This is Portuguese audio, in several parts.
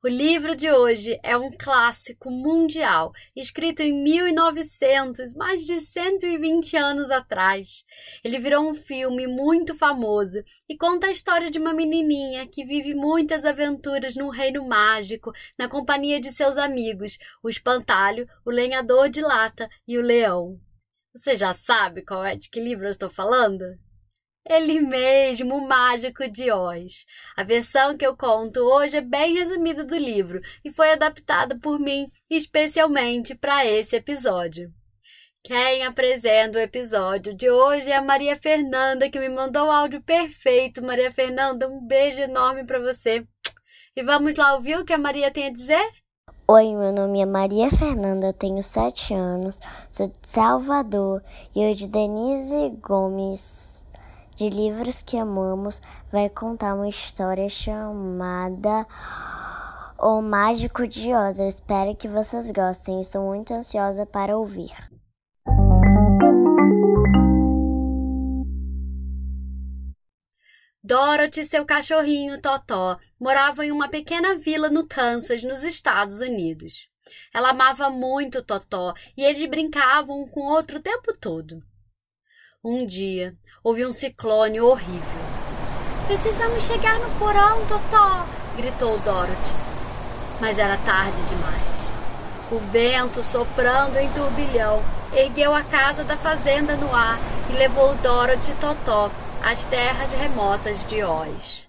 O livro de hoje é um clássico mundial, escrito em 1900, mais de 120 anos atrás. Ele virou um filme muito famoso e conta a história de uma menininha que vive muitas aventuras num reino mágico, na companhia de seus amigos, o espantalho, o lenhador de lata e o leão. Você já sabe qual é de que livro eu estou falando? Ele mesmo, o mágico de Oz. A versão que eu conto hoje é bem resumida do livro e foi adaptada por mim especialmente para esse episódio. Quem apresenta o episódio de hoje é a Maria Fernanda, que me mandou o áudio perfeito. Maria Fernanda, um beijo enorme para você. E vamos lá ouvir o que a Maria tem a dizer? Oi, meu nome é Maria Fernanda, eu tenho sete anos, sou de Salvador e hoje Denise Gomes de livros que amamos vai contar uma história chamada O Mágico de Oz. Eu espero que vocês gostem. Estou muito ansiosa para ouvir. Dorothy e seu cachorrinho Totó moravam em uma pequena vila no Kansas, nos Estados Unidos. Ela amava muito Totó e eles brincavam com outro o tempo todo. Um dia, houve um ciclone horrível. Precisamos chegar no porão, Totó! gritou Dorothy. Mas era tarde demais. O vento, soprando em turbilhão, ergueu a casa da fazenda no ar e levou Dorothy e Totó às terras remotas de Oz.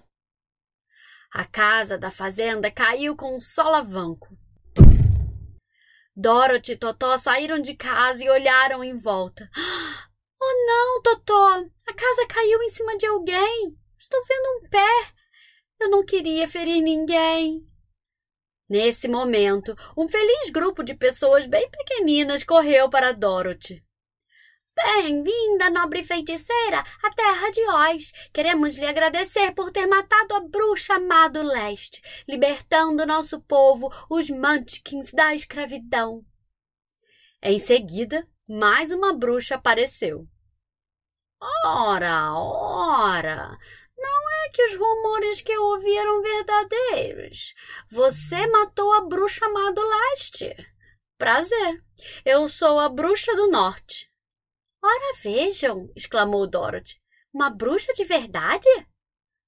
A casa da fazenda caiu com um solavanco. Dorothy e Totó saíram de casa e olharam em volta. Oh, não, Totó! A casa caiu em cima de alguém. Estou vendo um pé. Eu não queria ferir ninguém. Nesse momento, um feliz grupo de pessoas bem pequeninas correu para Dorothy. Bem-vinda, nobre feiticeira, à terra de Oz. Queremos lhe agradecer por ter matado a bruxa má do leste, libertando nosso povo, os Munchkins, da escravidão. Em seguida, mais uma bruxa apareceu. Ora, ora! Não é que os rumores que eu ouvi eram verdadeiros. Você matou a bruxa má do leste. Prazer. Eu sou a bruxa do norte. Ora, vejam! exclamou Dorothy. Uma bruxa de verdade?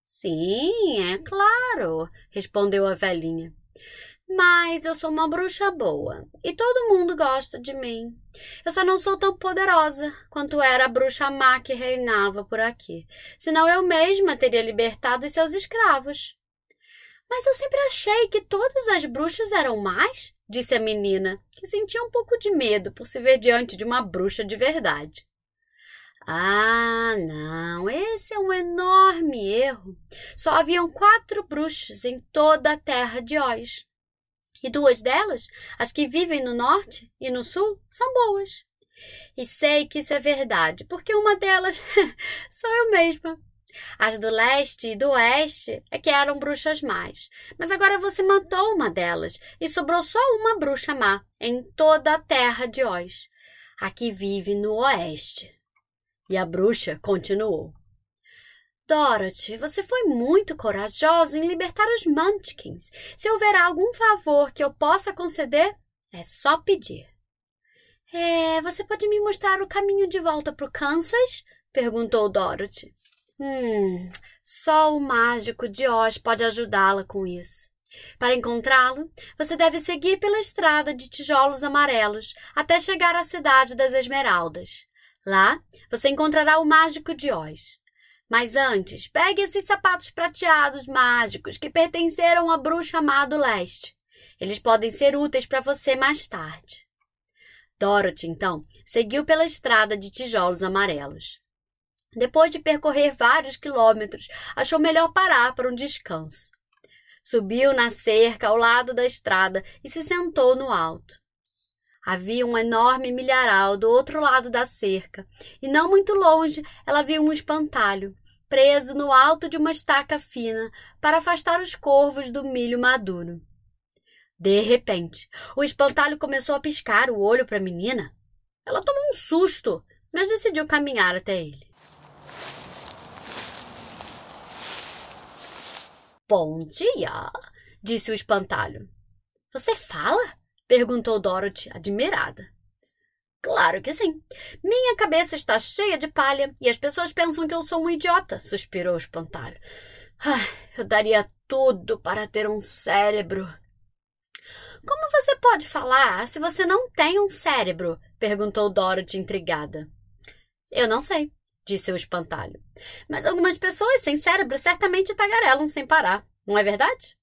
Sim, é claro, respondeu a velhinha. Mas eu sou uma bruxa boa e todo mundo gosta de mim. Eu só não sou tão poderosa quanto era a bruxa má que reinava por aqui. Senão eu mesma teria libertado os seus escravos. Mas eu sempre achei que todas as bruxas eram más, disse a menina, que sentia um pouco de medo por se ver diante de uma bruxa de verdade. Ah, não, esse é um enorme erro. Só haviam quatro bruxas em toda a terra de Oz e duas delas, as que vivem no norte e no sul, são boas. E sei que isso é verdade, porque uma delas sou eu mesma. As do leste e do oeste é que eram bruxas más. Mas agora você matou uma delas e sobrou só uma bruxa má em toda a terra de Oz. A que vive no oeste. E a bruxa continuou. Dorothy, você foi muito corajosa em libertar os Munchkins. Se houver algum favor que eu possa conceder, é só pedir. É, você pode me mostrar o caminho de volta para o Kansas? perguntou Dorothy. Hum, só o mágico de Oz pode ajudá-la com isso. Para encontrá-lo, você deve seguir pela estrada de tijolos amarelos até chegar à cidade das Esmeraldas. Lá, você encontrará o mágico de Oz. Mas antes, pegue esses sapatos prateados mágicos que pertenceram à bruxa má leste. Eles podem ser úteis para você mais tarde. Dorothy, então, seguiu pela estrada de tijolos amarelos. Depois de percorrer vários quilômetros, achou melhor parar para um descanso. Subiu na cerca ao lado da estrada e se sentou no alto. Havia um enorme milharal do outro lado da cerca, e não muito longe ela viu um espantalho, preso no alto de uma estaca fina para afastar os corvos do milho maduro. De repente, o espantalho começou a piscar o olho para a menina. Ela tomou um susto, mas decidiu caminhar até ele. Bom dia, disse o espantalho. Você fala? perguntou Dorothy, admirada. Claro que sim. Minha cabeça está cheia de palha e as pessoas pensam que eu sou um idiota, suspirou o espantalho. Ah, eu daria tudo para ter um cérebro. Como você pode falar se você não tem um cérebro? perguntou Dorothy intrigada. Eu não sei, disse o espantalho. Mas algumas pessoas sem cérebro certamente tagarelam sem parar, não é verdade?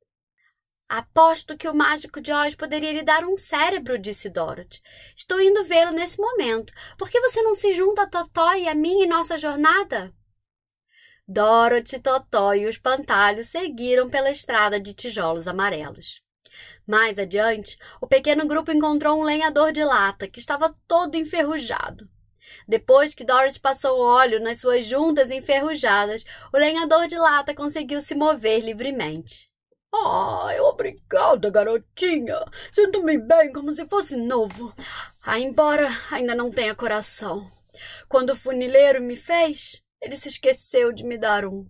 Aposto que o mágico de Oz poderia lhe dar um cérebro, disse Dorothy. Estou indo vê-lo nesse momento. Por que você não se junta a Totó e a mim em nossa jornada? Dorothy, Totó e o espantalho seguiram pela estrada de tijolos amarelos. Mais adiante, o pequeno grupo encontrou um lenhador de lata que estava todo enferrujado. Depois que Dorothy passou óleo nas suas juntas enferrujadas, o lenhador de lata conseguiu se mover livremente. Ai, obrigada, garotinha. Sinto-me bem como se fosse novo. Ah, embora ainda não tenha coração. Quando o funileiro me fez, ele se esqueceu de me dar um.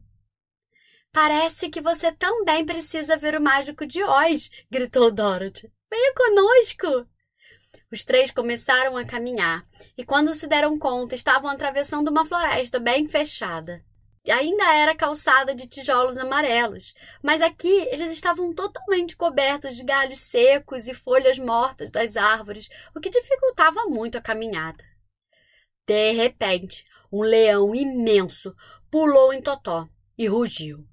Parece que você também precisa ver o mágico de Oz, gritou Dorothy. Venha conosco. Os três começaram a caminhar e, quando se deram conta, estavam atravessando uma floresta bem fechada ainda era calçada de tijolos amarelos, mas aqui eles estavam totalmente cobertos de galhos secos e folhas mortas das árvores, o que dificultava muito a caminhada. De repente, um leão imenso pulou em Totó e rugiu.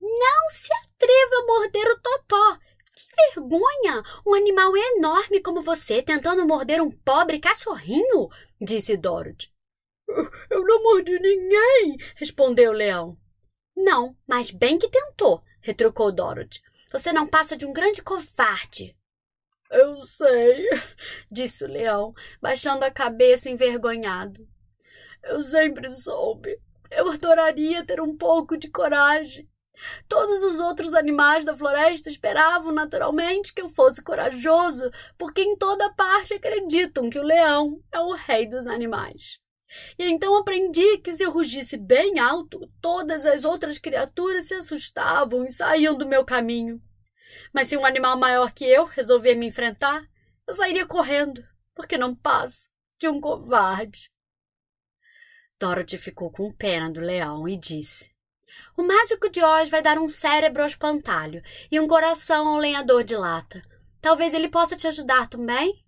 Não se atreva a morder o Totó! Que vergonha! Um animal enorme como você tentando morder um pobre cachorrinho! disse Dorothy. Eu não mordi ninguém, respondeu o leão. Não, mas bem que tentou, retrucou Dorothy. Você não passa de um grande covarde. Eu sei, disse o leão, baixando a cabeça envergonhado. Eu sempre soube. Eu adoraria ter um pouco de coragem. Todos os outros animais da floresta esperavam naturalmente que eu fosse corajoso, porque em toda parte acreditam que o leão é o rei dos animais. E então aprendi que se eu rugisse bem alto, todas as outras criaturas se assustavam e saíam do meu caminho. Mas se um animal maior que eu resolver me enfrentar, eu sairia correndo, porque não passo de um covarde. Dorothy ficou com pena do leão e disse: O mágico de Oz vai dar um cérebro ao espantalho e um coração ao lenhador de lata. Talvez ele possa te ajudar também?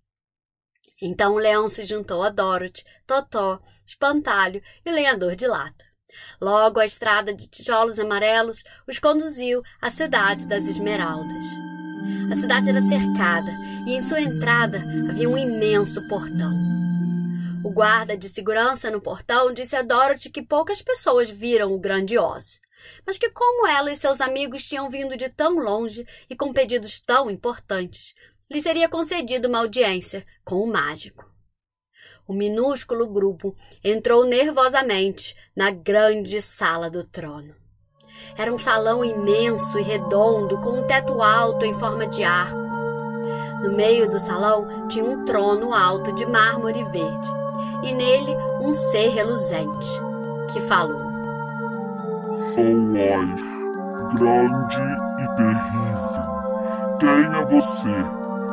Então o leão se juntou a Dorothy, Totó, Espantalho e lenhador de lata. Logo a estrada de tijolos amarelos os conduziu à cidade das Esmeraldas. A cidade era cercada e em sua entrada havia um imenso portão. O guarda de segurança no portão disse a Dorothy que poucas pessoas viram o grande Oz, mas que como ela e seus amigos tinham vindo de tão longe e com pedidos tão importantes, lhe seria concedida uma audiência com o mágico. O minúsculo grupo entrou nervosamente na grande sala do trono. Era um salão imenso e redondo, com um teto alto em forma de arco. No meio do salão tinha um trono alto de mármore verde, e nele um ser reluzente, que falou: Sou Oz, grande e terrível. Quem é você?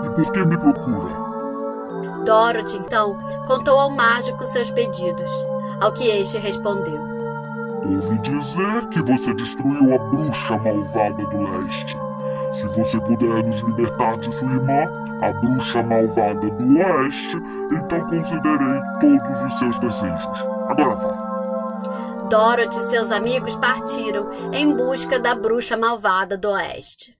E por que me procura? Dorothy, então, contou ao mágico seus pedidos, ao que este respondeu. Ouvi dizer que você destruiu a bruxa malvada do leste. Se você puder nos libertar de sua irmã, a bruxa malvada do oeste, então considerei todos os seus desejos. Agora vá. Dorothy e seus amigos partiram em busca da bruxa malvada do oeste.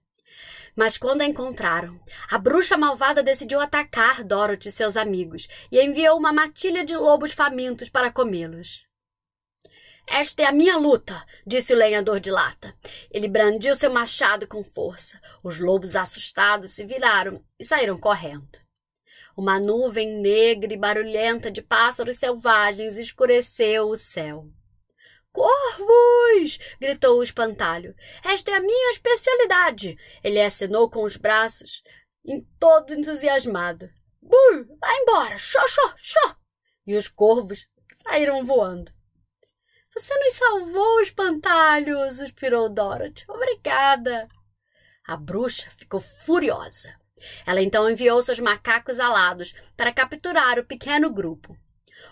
Mas quando a encontraram, a bruxa malvada decidiu atacar Dorothy e seus amigos e enviou uma matilha de lobos famintos para comê-los. Esta é a minha luta, disse o lenhador de lata. Ele brandiu seu machado com força. Os lobos, assustados, se viraram e saíram correndo. Uma nuvem negra e barulhenta de pássaros selvagens escureceu o céu. Corvos! gritou o espantalho. Esta é a minha especialidade! Ele acenou com os braços, em todo entusiasmado. Bu! Vai embora! Xó, xó, xó! E os corvos saíram voando. Você nos salvou, espantalho! suspirou Dorothy. Obrigada! A bruxa ficou furiosa. Ela então enviou seus macacos alados para capturar o pequeno grupo.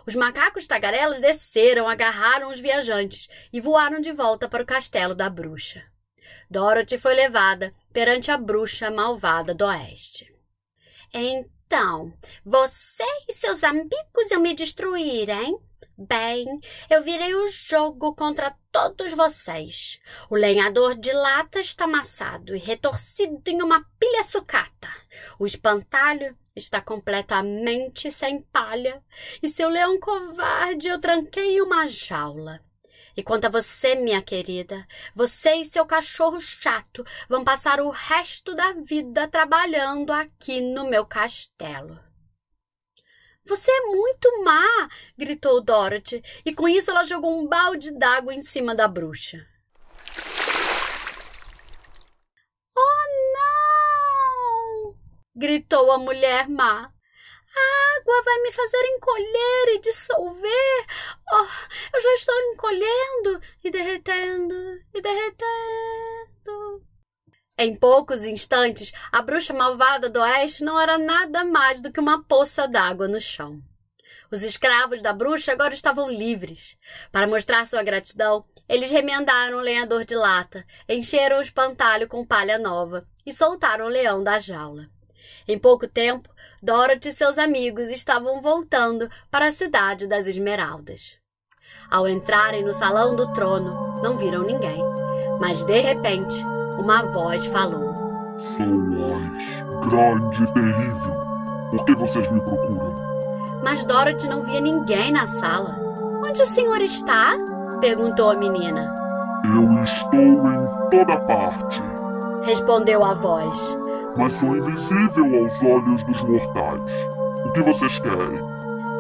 Os macacos tagarelas desceram, agarraram os viajantes e voaram de volta para o castelo da bruxa. Dorothy foi levada perante a bruxa malvada do oeste. Então, você e seus amigos iam me destruir, hein? Bem, eu virei o jogo contra todos vocês. O lenhador de lata está amassado e retorcido em uma pilha sucata. O espantalho está completamente sem palha. E seu leão covarde eu tranquei em uma jaula. E quanto a você, minha querida, você e seu cachorro chato vão passar o resto da vida trabalhando aqui no meu castelo. Você é muito má! gritou Dorothy, e com isso ela jogou um balde d'água em cima da bruxa. Oh, não! gritou a mulher má. A água vai me fazer encolher e dissolver. Oh, eu já estou encolhendo e derretendo e derretendo. Em poucos instantes, a bruxa malvada do oeste não era nada mais do que uma poça d'água no chão. Os escravos da bruxa agora estavam livres. Para mostrar sua gratidão, eles remendaram o lenhador de lata, encheram o espantalho com palha nova e soltaram o leão da jaula. Em pouco tempo, Dorothy e seus amigos estavam voltando para a cidade das Esmeraldas. Ao entrarem no salão do trono, não viram ninguém, mas de repente, uma voz falou: Sou Oz, grande e terrível. Por que vocês me procuram? Mas Dorothy não via ninguém na sala. Onde o senhor está? perguntou a menina. Eu estou em toda parte. Respondeu a voz. Mas sou invisível aos olhos dos mortais. O que vocês querem?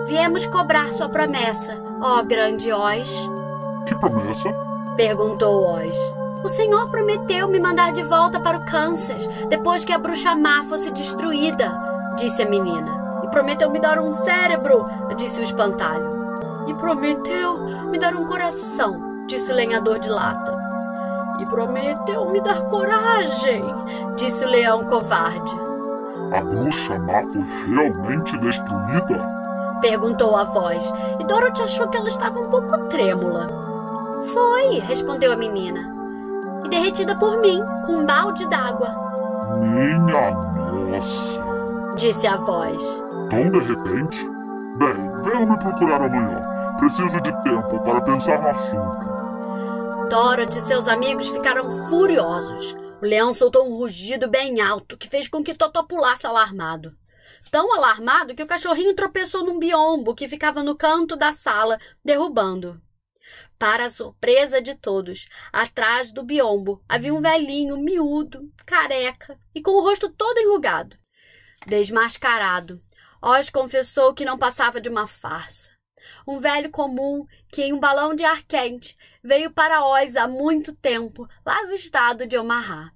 Viemos cobrar sua promessa, ó grande Oz. Que promessa? Perguntou Oz. O Senhor prometeu me mandar de volta para o Kansas depois que a bruxa má fosse destruída, disse a menina. E prometeu me dar um cérebro, disse o espantalho. E prometeu me dar um coração, disse o lenhador de lata. E prometeu me dar coragem, disse o leão covarde. A bruxa má foi realmente destruída? Perguntou a voz, e Dorothy achou que ela estava um pouco trêmula. Foi, respondeu a menina e derretida por mim com um balde d'água. Minha nossa! Disse a voz. Tão de repente? Bem, venham me procurar amanhã. Preciso de tempo para pensar no assunto. Dorothy e seus amigos ficaram furiosos. O leão soltou um rugido bem alto que fez com que Totó pulasse alarmado. Tão alarmado que o cachorrinho tropeçou num biombo que ficava no canto da sala, derrubando. Para a surpresa de todos, atrás do biombo havia um velhinho miúdo, careca e com o rosto todo enrugado. Desmascarado, Oz confessou que não passava de uma farsa. Um velho comum que, em um balão de ar quente, veio para Oz há muito tempo, lá do estado de Omaha.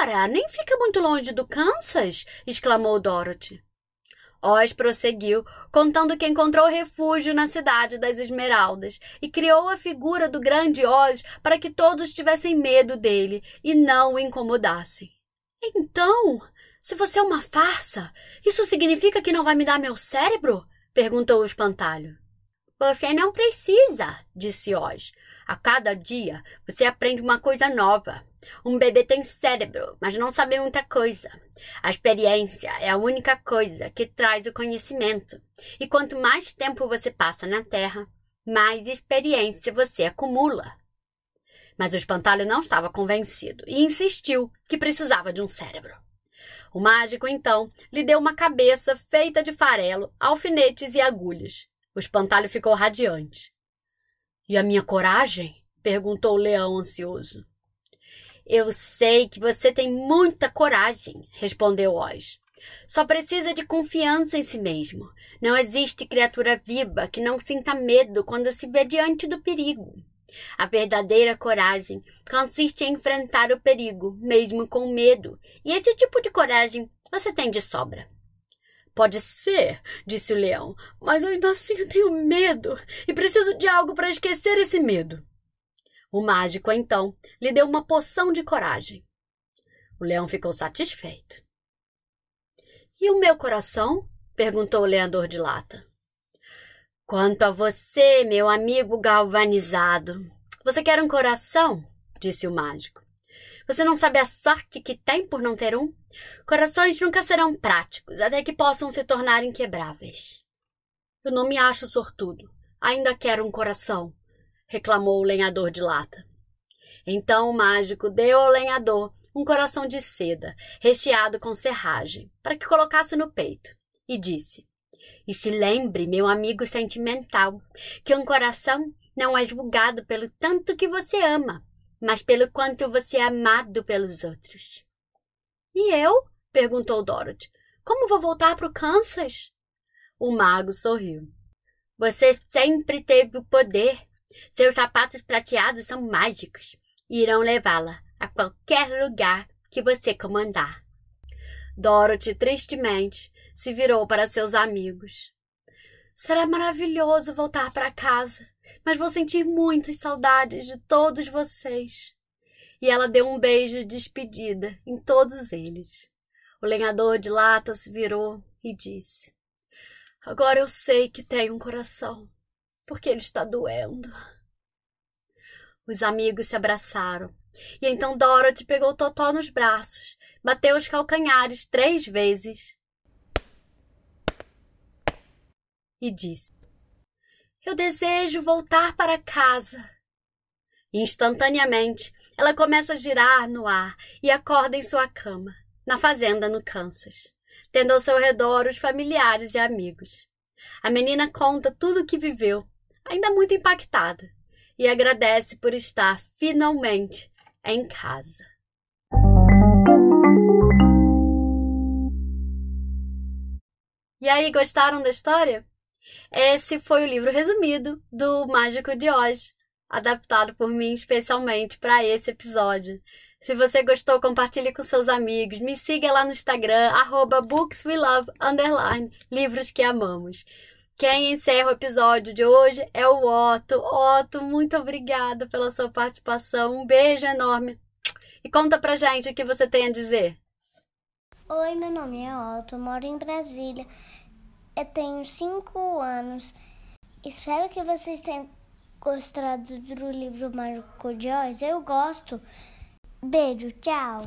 Ora, nem fica muito longe do Kansas! exclamou Dorothy. Oz prosseguiu, contando que encontrou refúgio na cidade das Esmeraldas e criou a figura do grande Oz para que todos tivessem medo dele e não o incomodassem. Então, se você é uma farsa, isso significa que não vai me dar meu cérebro? perguntou o espantalho. Você não precisa, disse Oz. A cada dia você aprende uma coisa nova. Um bebê tem cérebro, mas não sabe muita coisa. A experiência é a única coisa que traz o conhecimento. E quanto mais tempo você passa na Terra, mais experiência você acumula. Mas o espantalho não estava convencido e insistiu que precisava de um cérebro. O mágico, então, lhe deu uma cabeça feita de farelo, alfinetes e agulhas. O espantalho ficou radiante. E a minha coragem? perguntou o leão ansioso. Eu sei que você tem muita coragem, respondeu Oz. Só precisa de confiança em si mesmo. Não existe criatura viva que não sinta medo quando se vê diante do perigo. A verdadeira coragem consiste em enfrentar o perigo, mesmo com medo, e esse tipo de coragem você tem de sobra. Pode ser, disse o leão, mas ainda assim eu tenho medo e preciso de algo para esquecer esse medo. O mágico, então, lhe deu uma poção de coragem. O leão ficou satisfeito. E o meu coração? perguntou o leador de lata. Quanto a você, meu amigo galvanizado, você quer um coração? disse o mágico. Você não sabe a sorte que tem por não ter um? Corações nunca serão práticos, até que possam se tornar inquebráveis. Eu não me acho sortudo. Ainda quero um coração, reclamou o lenhador de lata. Então o mágico deu ao lenhador um coração de seda, recheado com serragem, para que colocasse no peito, e disse: E se lembre, meu amigo sentimental, que um coração não é julgado pelo tanto que você ama, mas pelo quanto você é amado pelos outros. E eu? perguntou Dorothy. Como vou voltar para o Kansas? O mago sorriu. Você sempre teve o poder. Seus sapatos prateados são mágicos irão levá-la a qualquer lugar que você comandar. Dorothy, tristemente, se virou para seus amigos. Será maravilhoso voltar para casa, mas vou sentir muitas saudades de todos vocês. E ela deu um beijo de despedida em todos eles. O lenhador de lata se virou e disse: Agora eu sei que tenho um coração, porque ele está doendo. Os amigos se abraçaram e então Dorothy pegou Totó nos braços, bateu os calcanhares três vezes e disse: Eu desejo voltar para casa. Instantaneamente, ela começa a girar no ar e acorda em sua cama, na fazenda no Kansas, tendo ao seu redor os familiares e amigos. A menina conta tudo o que viveu, ainda muito impactada, e agradece por estar finalmente em casa. E aí, gostaram da história? Esse foi o livro resumido do Mágico de Oz, adaptado por mim especialmente para esse episódio. Se você gostou, compartilhe com seus amigos. Me siga lá no Instagram, arroba bookswelove, livros que amamos. Quem encerra o episódio de hoje é o Otto. Otto, muito obrigada pela sua participação. Um beijo enorme. E conta pra gente o que você tem a dizer. Oi, meu nome é Otto, moro em Brasília. Eu tenho cinco anos. Espero que vocês tenham gostado do livro Mágico de Oz. Eu gosto. Beijo, tchau.